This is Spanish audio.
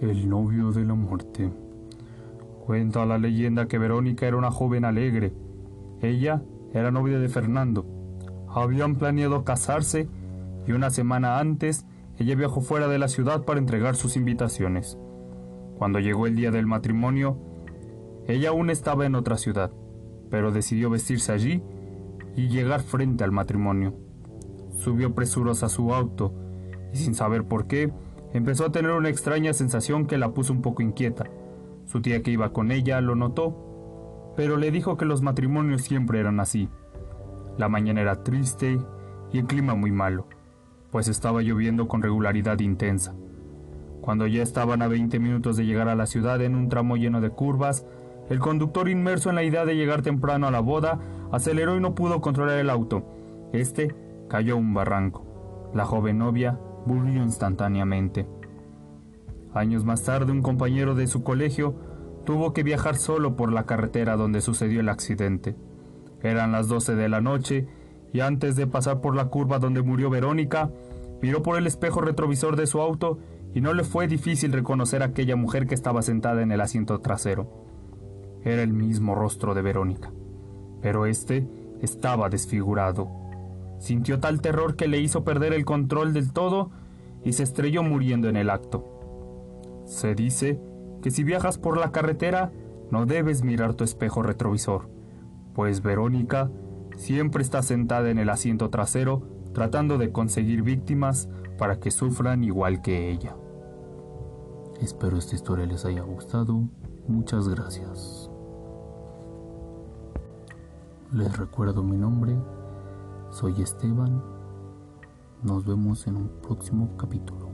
El novio de la muerte. Cuenta la leyenda que Verónica era una joven alegre. Ella era novia de Fernando. Habían planeado casarse y una semana antes ella viajó fuera de la ciudad para entregar sus invitaciones. Cuando llegó el día del matrimonio, ella aún estaba en otra ciudad, pero decidió vestirse allí y llegar frente al matrimonio. Subió presurosa a su auto y sin saber por qué, empezó a tener una extraña sensación que la puso un poco inquieta. Su tía que iba con ella lo notó, pero le dijo que los matrimonios siempre eran así. La mañana era triste y el clima muy malo, pues estaba lloviendo con regularidad intensa. Cuando ya estaban a 20 minutos de llegar a la ciudad en un tramo lleno de curvas, el conductor inmerso en la idea de llegar temprano a la boda aceleró y no pudo controlar el auto. Este cayó a un barranco. La joven novia murió instantáneamente. Años más tarde, un compañero de su colegio tuvo que viajar solo por la carretera donde sucedió el accidente. Eran las 12 de la noche y antes de pasar por la curva donde murió Verónica, miró por el espejo retrovisor de su auto y no le fue difícil reconocer a aquella mujer que estaba sentada en el asiento trasero. Era el mismo rostro de Verónica, pero este estaba desfigurado. Sintió tal terror que le hizo perder el control del todo y se estrelló muriendo en el acto. Se dice que si viajas por la carretera no debes mirar tu espejo retrovisor, pues Verónica siempre está sentada en el asiento trasero tratando de conseguir víctimas para que sufran igual que ella. Espero esta historia les haya gustado. Muchas gracias. Les recuerdo mi nombre. Soy Esteban. Nos vemos en un próximo capítulo.